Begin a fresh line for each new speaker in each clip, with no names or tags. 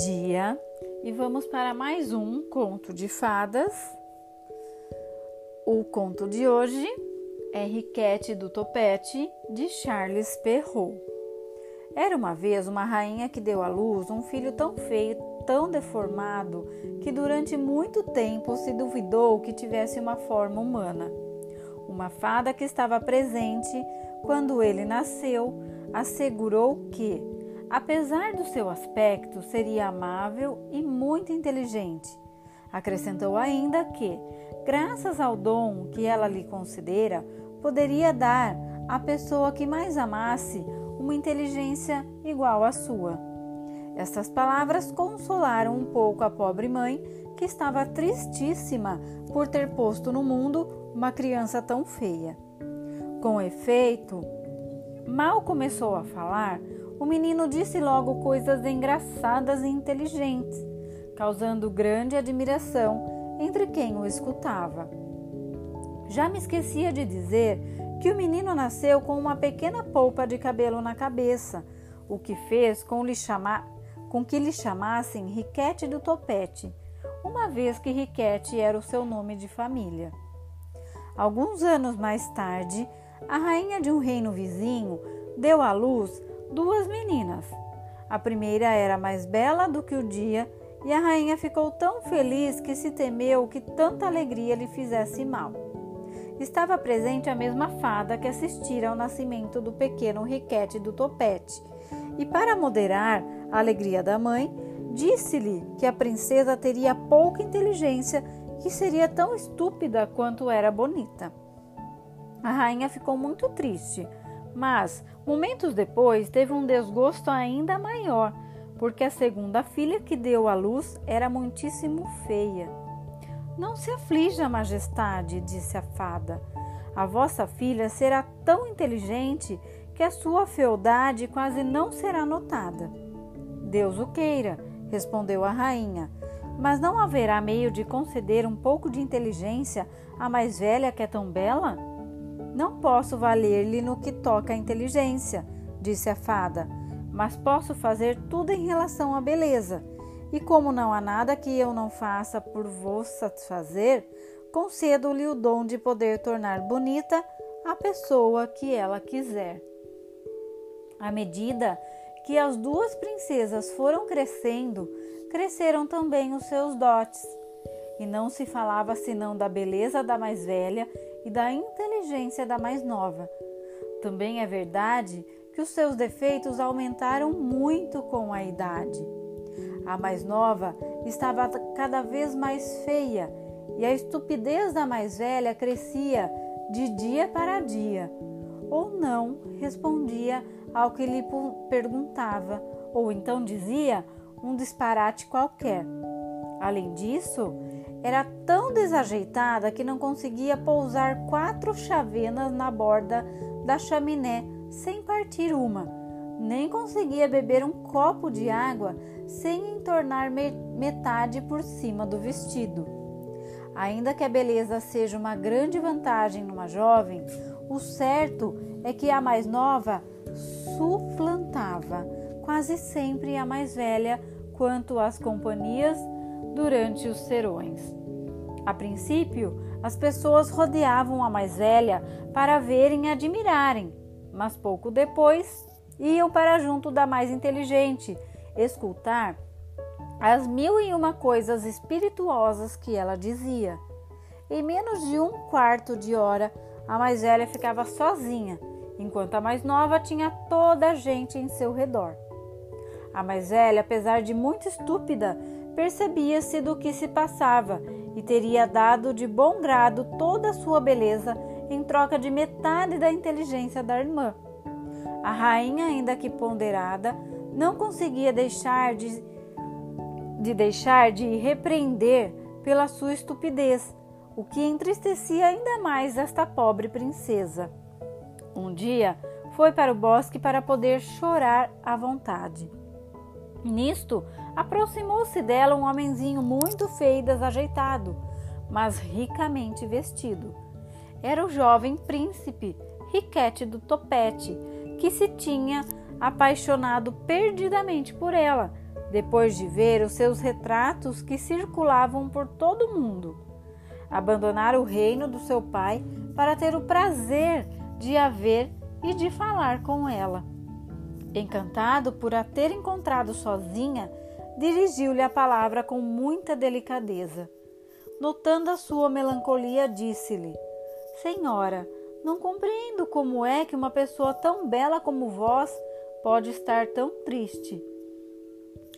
dia e vamos para mais um conto de fadas. O conto de hoje é Riquete do Topete de Charles Perrault. Era uma vez uma rainha que deu à luz um filho tão feio, tão deformado, que durante muito tempo se duvidou que tivesse uma forma humana. Uma fada que estava presente quando ele nasceu assegurou que Apesar do seu aspecto, seria amável e muito inteligente. Acrescentou ainda que, graças ao dom que ela lhe considera, poderia dar à pessoa que mais amasse uma inteligência igual à sua. Estas palavras consolaram um pouco a pobre mãe, que estava tristíssima por ter posto no mundo uma criança tão feia. Com efeito, mal começou a falar, o menino disse logo coisas engraçadas e inteligentes, causando grande admiração entre quem o escutava. Já me esquecia de dizer que o menino nasceu com uma pequena polpa de cabelo na cabeça, o que fez com, lhe chamar, com que lhe chamassem Riquete do Topete, uma vez que Riquete era o seu nome de família. Alguns anos mais tarde, a rainha de um reino vizinho deu à luz duas meninas. A primeira era mais bela do que o dia e a rainha ficou tão feliz que se temeu que tanta alegria lhe fizesse mal. Estava presente a mesma fada que assistira ao nascimento do pequeno Riquete do Topete, e para moderar a alegria da mãe, disse-lhe que a princesa teria pouca inteligência e seria tão estúpida quanto era bonita. A rainha ficou muito triste, mas, momentos depois, teve um desgosto ainda maior, porque a segunda filha que deu à luz era muitíssimo feia. Não se aflija, majestade, disse a fada. A vossa filha será tão inteligente que a sua fealdade quase não será notada. Deus o queira, respondeu a rainha. Mas não haverá meio de conceder um pouco de inteligência à mais velha que é tão bela? Não posso valer-lhe no que toca à inteligência, disse a fada, mas posso fazer tudo em relação à beleza. E como não há nada que eu não faça por vos satisfazer, concedo-lhe o dom de poder tornar bonita a pessoa que ela quiser. À medida que as duas princesas foram crescendo, cresceram também os seus dotes. E não se falava senão da beleza da mais velha e da inteligência da mais nova. Também é verdade que os seus defeitos aumentaram muito com a idade. A mais nova estava cada vez mais feia e a estupidez da mais velha crescia de dia para dia. Ou não respondia ao que lhe perguntava, ou então dizia um disparate qualquer. Além disso, era tão desajeitada que não conseguia pousar quatro chavenas na borda da chaminé sem partir uma, nem conseguia beber um copo de água sem entornar metade por cima do vestido. Ainda que a beleza seja uma grande vantagem numa jovem, o certo é que a mais nova suplantava quase sempre a mais velha quanto às companhias durante os serões. A princípio, as pessoas rodeavam a mais velha para verem e admirarem, mas pouco depois iam para junto da mais inteligente, escutar as mil e uma coisas espirituosas que ela dizia. Em menos de um quarto de hora, a mais velha ficava sozinha, enquanto a mais nova tinha toda a gente em seu redor. A mais velha, apesar de muito estúpida, percebia-se do que se passava e teria dado de bom grado toda a sua beleza em troca de metade da inteligência da irmã. A rainha, ainda que ponderada, não conseguia deixar de, de deixar de repreender pela sua estupidez, o que entristecia ainda mais esta pobre princesa. Um dia foi para o bosque para poder chorar à vontade. Nisto, aproximou-se dela um homenzinho muito feio e desajeitado, mas ricamente vestido. Era o jovem príncipe Riquete do Topete, que se tinha apaixonado perdidamente por ela, depois de ver os seus retratos que circulavam por todo o mundo. Abandonar o reino do seu pai para ter o prazer de a ver e de falar com ela. Encantado por a ter encontrado sozinha, dirigiu-lhe a palavra com muita delicadeza. Notando a sua melancolia, disse-lhe: Senhora, não compreendo como é que uma pessoa tão bela como vós pode estar tão triste.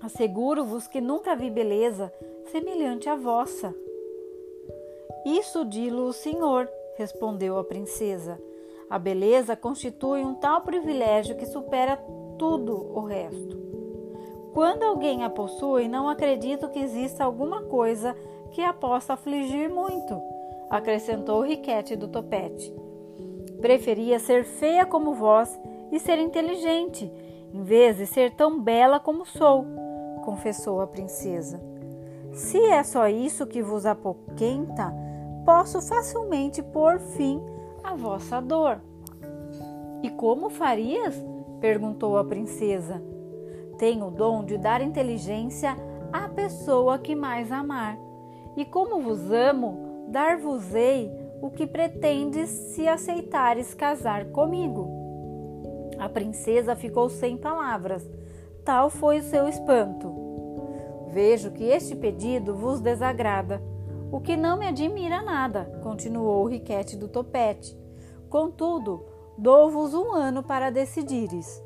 Asseguro-vos que nunca vi beleza semelhante à vossa. Isso dilo o senhor, respondeu a princesa. A beleza constitui um tal privilégio que supera tudo o resto. Quando alguém a possui, não acredito que exista alguma coisa que a possa afligir muito, acrescentou Riquete do topete. Preferia ser feia como vós e ser inteligente, em vez de ser tão bela como sou, confessou a princesa. Se é só isso que vos apoquenta, posso facilmente pôr fim à vossa dor. E como farias? Perguntou a princesa. Tenho o dom de dar inteligência à pessoa que mais amar. E como vos amo, dar-vos-ei o que pretendes se aceitares casar comigo. A princesa ficou sem palavras, tal foi o seu espanto. Vejo que este pedido vos desagrada, o que não me admira nada, continuou Riquete do Topete. Contudo, dou-vos um ano para decidires.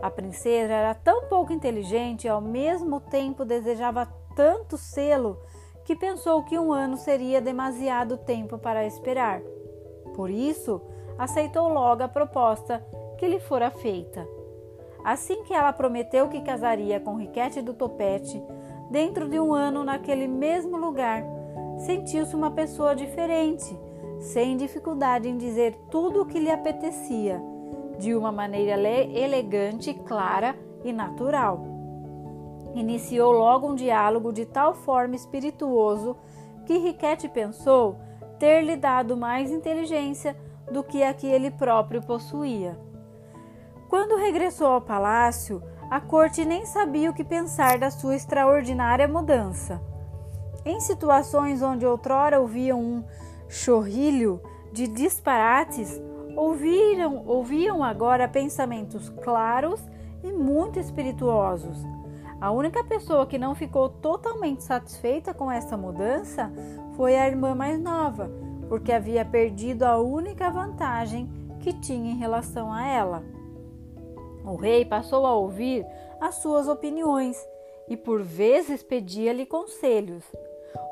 A princesa era tão pouco inteligente e ao mesmo tempo desejava tanto sê-lo que pensou que um ano seria demasiado tempo para esperar. Por isso, aceitou logo a proposta que lhe fora feita. Assim que ela prometeu que casaria com Riquete do Topete, dentro de um ano naquele mesmo lugar, sentiu-se uma pessoa diferente, sem dificuldade em dizer tudo o que lhe apetecia, de uma maneira elegante, clara e natural. Iniciou logo um diálogo de tal forma espirituoso que Riquete pensou ter lhe dado mais inteligência do que a que ele próprio possuía. Quando regressou ao palácio, a corte nem sabia o que pensar da sua extraordinária mudança. Em situações onde outrora ouviam um chorrilho de disparates, ouviram, ouviam agora pensamentos claros e muito espirituosos. A única pessoa que não ficou totalmente satisfeita com essa mudança foi a irmã mais nova, porque havia perdido a única vantagem que tinha em relação a ela. O rei passou a ouvir as suas opiniões e por vezes pedia-lhe conselhos.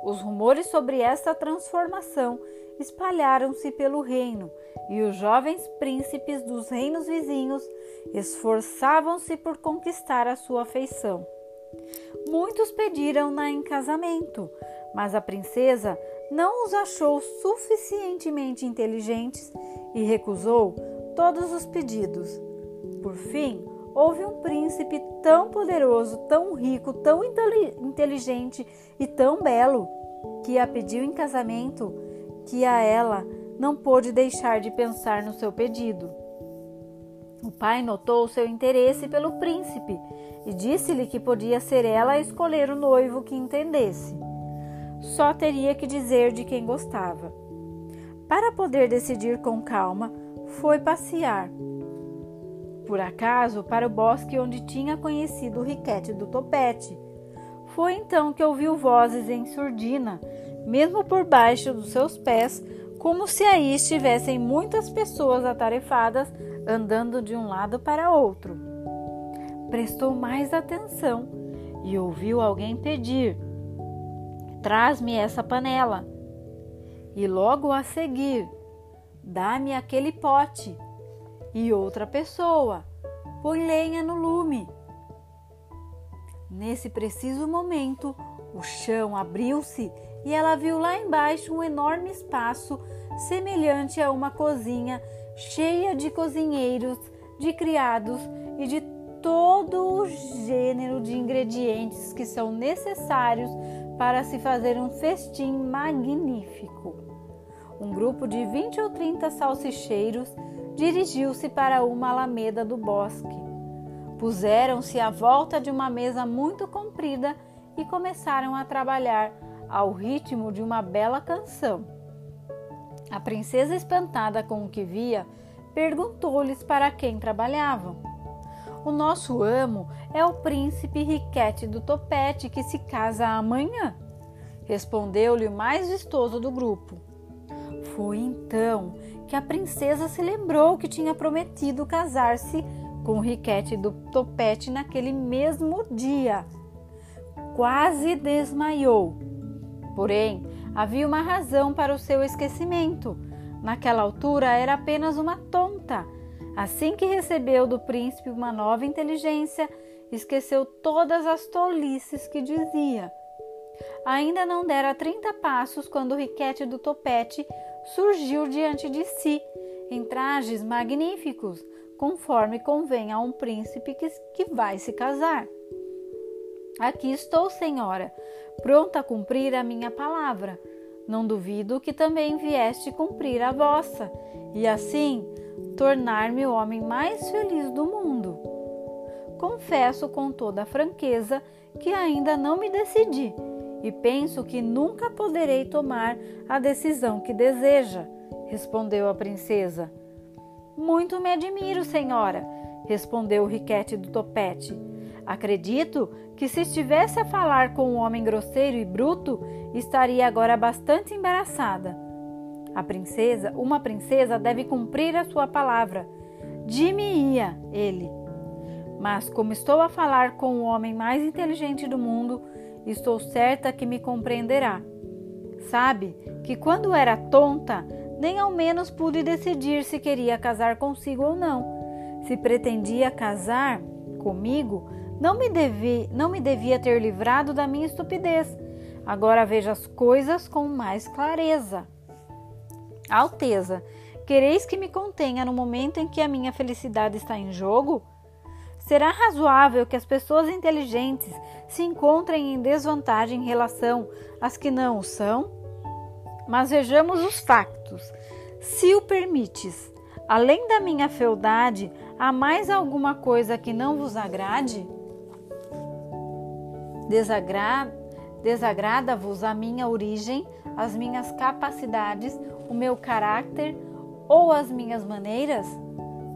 Os rumores sobre essa transformação espalharam-se pelo reino e os jovens príncipes dos reinos vizinhos esforçavam-se por conquistar a sua afeição. Muitos pediram-na em casamento, mas a princesa não os achou suficientemente inteligentes e recusou todos os pedidos. Por fim, houve um príncipe tão poderoso, tão rico, tão inteligente e tão belo que a pediu em casamento que a ela não pôde deixar de pensar no seu pedido. O pai notou seu interesse pelo príncipe e disse-lhe que podia ser ela a escolher o noivo que entendesse. Só teria que dizer de quem gostava. Para poder decidir com calma, foi passear. Por acaso, para o bosque onde tinha conhecido o riquete do topete. Foi então que ouviu vozes em surdina, mesmo por baixo dos seus pés, como se aí estivessem muitas pessoas atarefadas andando de um lado para outro. Prestou mais atenção e ouviu alguém pedir: Traz-me essa panela. E logo a seguir: Dá-me aquele pote. E outra pessoa: Põe lenha no lume. Nesse preciso momento, o chão abriu-se e ela viu lá embaixo um enorme espaço semelhante a uma cozinha cheia de cozinheiros, de criados e de todo o gênero de ingredientes que são necessários para se fazer um festim magnífico. Um grupo de 20 ou 30 salsicheiros dirigiu-se para uma alameda do bosque. Puseram-se à volta de uma mesa muito comprida e começaram a trabalhar ao ritmo de uma bela canção. A princesa, espantada com o que via, perguntou-lhes para quem trabalhavam. O nosso amo é o príncipe Riquete do Topete que se casa amanhã, respondeu-lhe o mais vistoso do grupo. Foi então que a princesa se lembrou que tinha prometido casar-se com Riquete do Topete naquele mesmo dia. Quase desmaiou. Porém, havia uma razão para o seu esquecimento. Naquela altura era apenas uma tonta. Assim que recebeu do príncipe uma nova inteligência, esqueceu todas as tolices que dizia. Ainda não dera trinta passos quando o Riquete do Topete surgiu diante de si, em trajes magníficos, conforme convém a um príncipe que, que vai se casar. Aqui estou, senhora, pronta a cumprir a minha palavra. Não duvido que também vieste cumprir a vossa, e assim tornar-me o homem mais feliz do mundo. Confesso com toda a franqueza que ainda não me decidi e penso que nunca poderei tomar a decisão que deseja, respondeu a princesa. Muito me admiro, senhora, respondeu o riquete do topete. Acredito que se estivesse a falar com um homem grosseiro e bruto, estaria agora bastante embaraçada. A princesa, uma princesa deve cumprir a sua palavra. Dime-ia ele. Mas como estou a falar com o homem mais inteligente do mundo, estou certa que me compreenderá. Sabe que quando era tonta, nem ao menos pude decidir se queria casar consigo ou não. Se pretendia casar comigo, não me, devi, não me devia ter livrado da minha estupidez. Agora vejo as coisas com mais clareza. Alteza, quereis que me contenha no momento em que a minha felicidade está em jogo? Será razoável que as pessoas inteligentes se encontrem em desvantagem em relação às que não o são? Mas vejamos os factos. Se o permites, além da minha fealdade, há mais alguma coisa que não vos agrade? Desagra... Desagrada-vos a minha origem, as minhas capacidades, o meu caráter ou as minhas maneiras?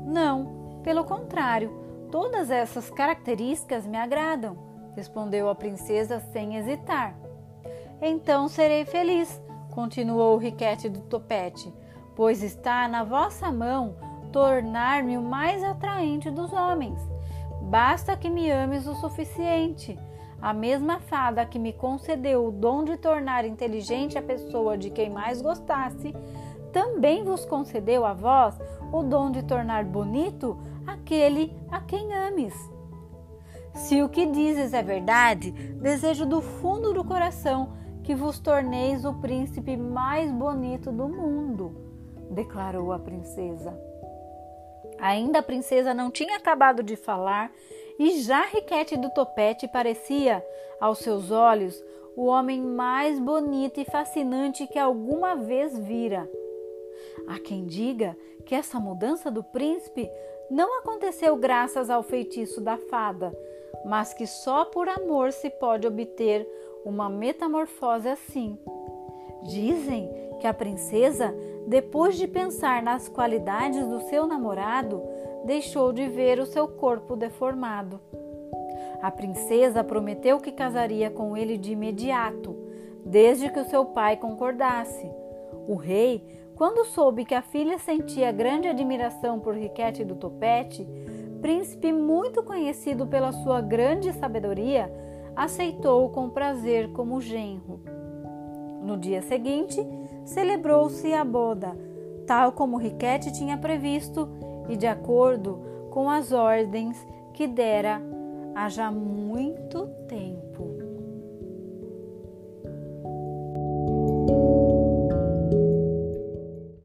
Não, pelo contrário Todas essas características me agradam, respondeu a princesa sem hesitar. Então serei feliz, continuou o riquete do topete, pois está na vossa mão tornar-me o mais atraente dos homens. Basta que me ames o suficiente. A mesma fada que me concedeu o dom de tornar inteligente a pessoa de quem mais gostasse, também vos concedeu a vós o dom de tornar bonito aquele a quem ames. Se o que dizes é verdade, desejo do fundo do coração que vos torneis o príncipe mais bonito do mundo, declarou a princesa. Ainda a princesa não tinha acabado de falar e já Riquete do Topete parecia, aos seus olhos, o homem mais bonito e fascinante que alguma vez vira. Há quem diga que essa mudança do príncipe não aconteceu graças ao feitiço da fada, mas que só por amor se pode obter uma metamorfose assim. Dizem que a princesa, depois de pensar nas qualidades do seu namorado, deixou de ver o seu corpo deformado. A princesa prometeu que casaria com ele de imediato, desde que o seu pai concordasse. O rei quando soube que a filha sentia grande admiração por Riquete do Topete, príncipe muito conhecido pela sua grande sabedoria, aceitou-o com prazer como genro. No dia seguinte, celebrou-se a boda, tal como Riquete tinha previsto e de acordo com as ordens que dera há já muito tempo.